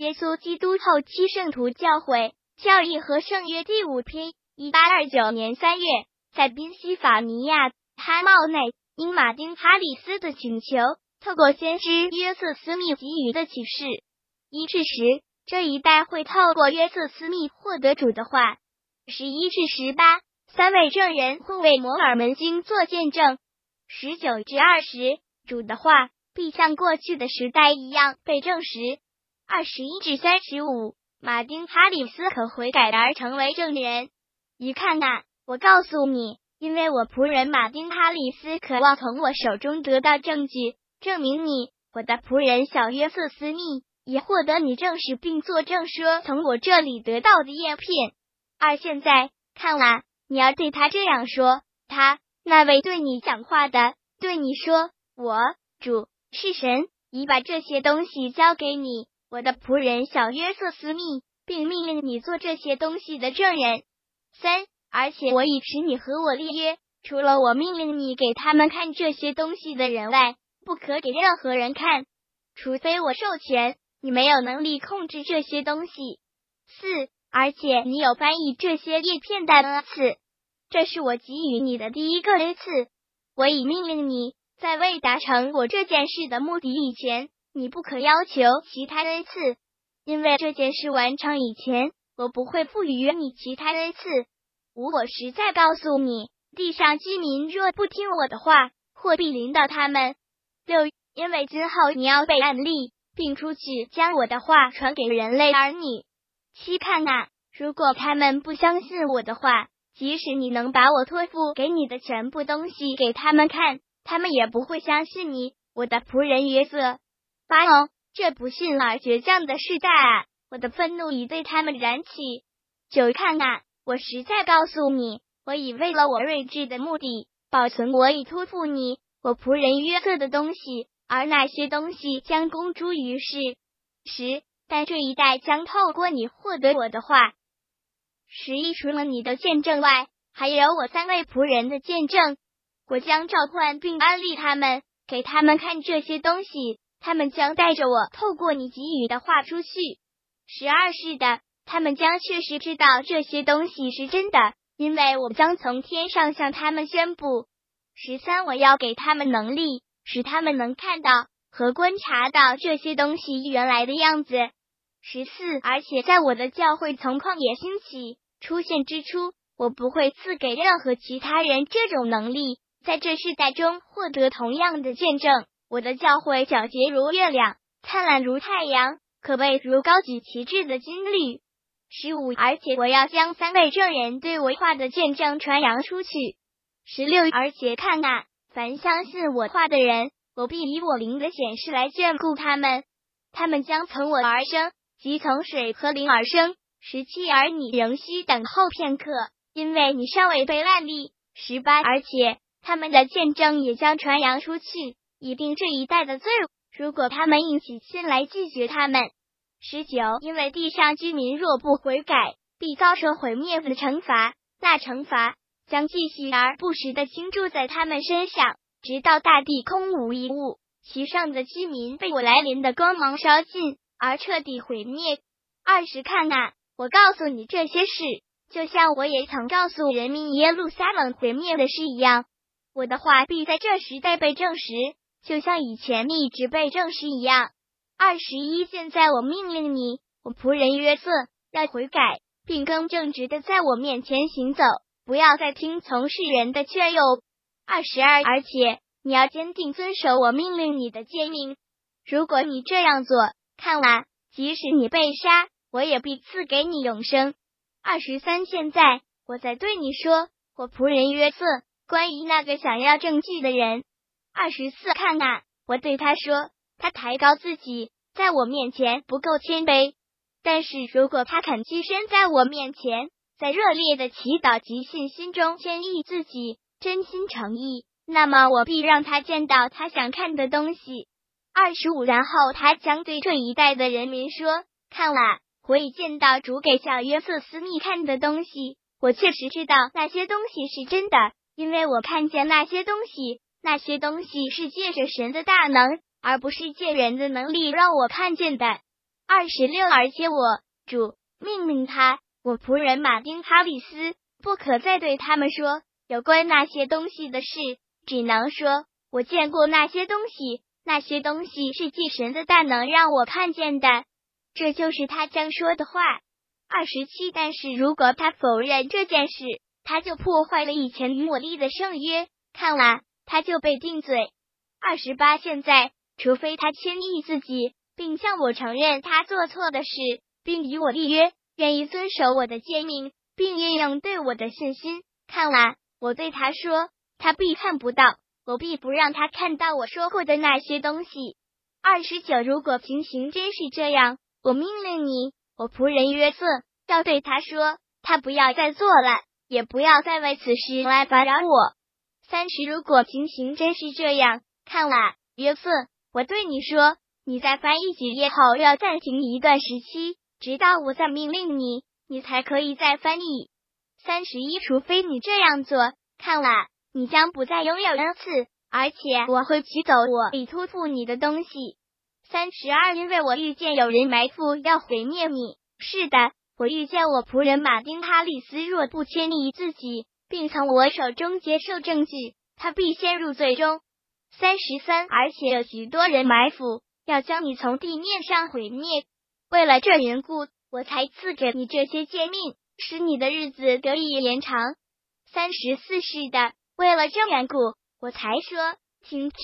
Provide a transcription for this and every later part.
耶稣基督后期圣徒教诲教义和圣约第五篇，一八二九年三月，在宾夕法尼亚哈茂内，因马丁哈里斯的请求，透过先知约瑟斯密给予的启示，一至十，这一代会透过约瑟斯密获得主的话；十一至十八，三位证人会为摩尔门经做见证；十九至二十，主的话必像过去的时代一样被证实。二十一至三十五，马丁哈里斯可悔改而成为证人。一看哪，我告诉你，因为我仆人马丁哈里斯渴望从我手中得到证据，证明你，我的仆人小约瑟斯密也获得你证实并作证说从我这里得到的叶片。二现在看哪，你要对他这样说：他那位对你讲话的，对你说，我主是神，已把这些东西交给你。我的仆人小约瑟斯密，并命令你做这些东西的证人。三，而且我已使你和我立约，除了我命令你给他们看这些东西的人外，不可给任何人看，除非我授权。你没有能力控制这些东西。四，而且你有翻译这些叶片的恩赐，这是我给予你的第一个恩赐。我已命令你在未达成我这件事的目的以前。你不可要求其他恩赐，因为这件事完成以前，我不会赋予你其他恩赐。我实在告诉你，地上居民若不听我的话，或必临到他们。六，因为今后你要被按立，并出去将我的话传给人类儿女。七，看哪，如果他们不相信我的话，即使你能把我托付给你的全部东西给他们看，他们也不会相信你。我的仆人约瑟。八哦，这不信而倔强的世代啊！我的愤怒已对他们燃起。九，看哪，我实在告诉你，我已为了我睿智的目的，保存我已托付你我仆人约瑟的东西，而那些东西将公诸于世。十，但这一代将透过你获得我的话。十一，除了你的见证外，还有我三位仆人的见证。我将召唤并安利他们，给他们看这些东西。他们将带着我透过你给予的话出去。十二是的，他们将确实知道这些东西是真的，因为我将从天上向他们宣布。十三，我要给他们能力，使他们能看到和观察到这些东西原来的样子。十四，而且在我的教会从旷野兴起出现之初，我不会赐给任何其他人这种能力，在这世代中获得同样的见证。我的教会皎洁如月亮，灿烂如太阳，可畏如高举旗帜的金绿。十五，而且我要将三位证人对我话的见证传扬出去。十六，而且看哪，凡相信我话的人，我必以我灵的显示来眷顾他们，他们将从我而生，即从水和灵而生。十七，而你仍需等候片刻，因为你尚未被按立。十八，而且他们的见证也将传扬出去。以定这一代的罪，如果他们硬起心来拒绝他们。十九，因为地上居民若不悔改，必遭受毁灭的惩罚，那惩罚将继续而不时的倾注在他们身上，直到大地空无一物，其上的居民被我来临的光芒烧尽而彻底毁灭。二十，看哪，我告诉你这些事，就像我也曾告诉人民耶路撒冷毁灭的事一样，我的话必在这时代被证实。就像以前一直被证实一样。二十一，现在我命令你，我仆人约瑟要悔改，并更正直的在我面前行走，不要再听从世人的劝诱。二十二，而且你要坚定遵守我命令你的诫命。如果你这样做，看啊，即使你被杀，我也必赐给你永生。二十三，现在我在对你说，我仆人约瑟，关于那个想要证据的人。二十四，看啊，我对他说，他抬高自己，在我面前不够谦卑。但是如果他肯屈身在我面前，在热烈的祈祷及信心中谦抑自己，真心诚意，那么我必让他见到他想看的东西。二十五，然后他将对这一代的人民说：看哪，我已见到主给小约瑟斯密看的东西，我确实知道那些东西是真的，因为我看见那些东西。那些东西是借着神的大能，而不是借人的能力让我看见的。二十六，而且我主命令他，我仆人马丁哈里斯不可再对他们说有关那些东西的事，只能说我见过那些东西，那些东西是借神的大能让我看见的。这就是他将说的话。二十七，但是如果他否认这件事，他就破坏了以前与我立的圣约，看了他就被定罪。二十八，现在除非他谦抑自己，并向我承认他做错的事，并与我立约，愿意遵守我的诫命，并运用对我的信心，看了我对他说，他必看不到，我必不让他看到我说过的那些东西。二十九，如果情形真是这样。我命令你，我仆人约瑟要对他说，他不要再做了，也不要再为此事来烦扰我。三十，如果情形真是这样，看了约瑟，我对你说，你在翻译几页后要暂停一段时期，直到我再命令你，你才可以再翻译。三十一，除非你这样做，看了你将不再拥有恩赐，而且我会取走我已托付你的东西。三十二，因为我遇见有人埋伏要毁灭你。是的，我遇见我仆人马丁哈里斯，若不谦抑自己，并从我手中接受证据，他必先入罪中。三十三，而且有许多人埋伏要将你从地面上毁灭。为了这缘故，我才赐给你这些诫命，使你的日子得以延长。三十四，是的，为了这缘故，我才说停止，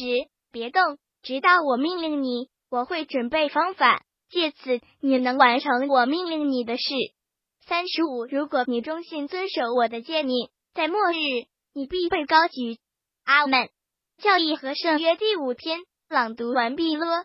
别动，直到我命令你。我会准备方法，借此你能完成我命令你的事。三十五，如果你忠心遵守我的诫命，在末日你必会高举。阿门。教义和圣约第五篇朗读完毕了。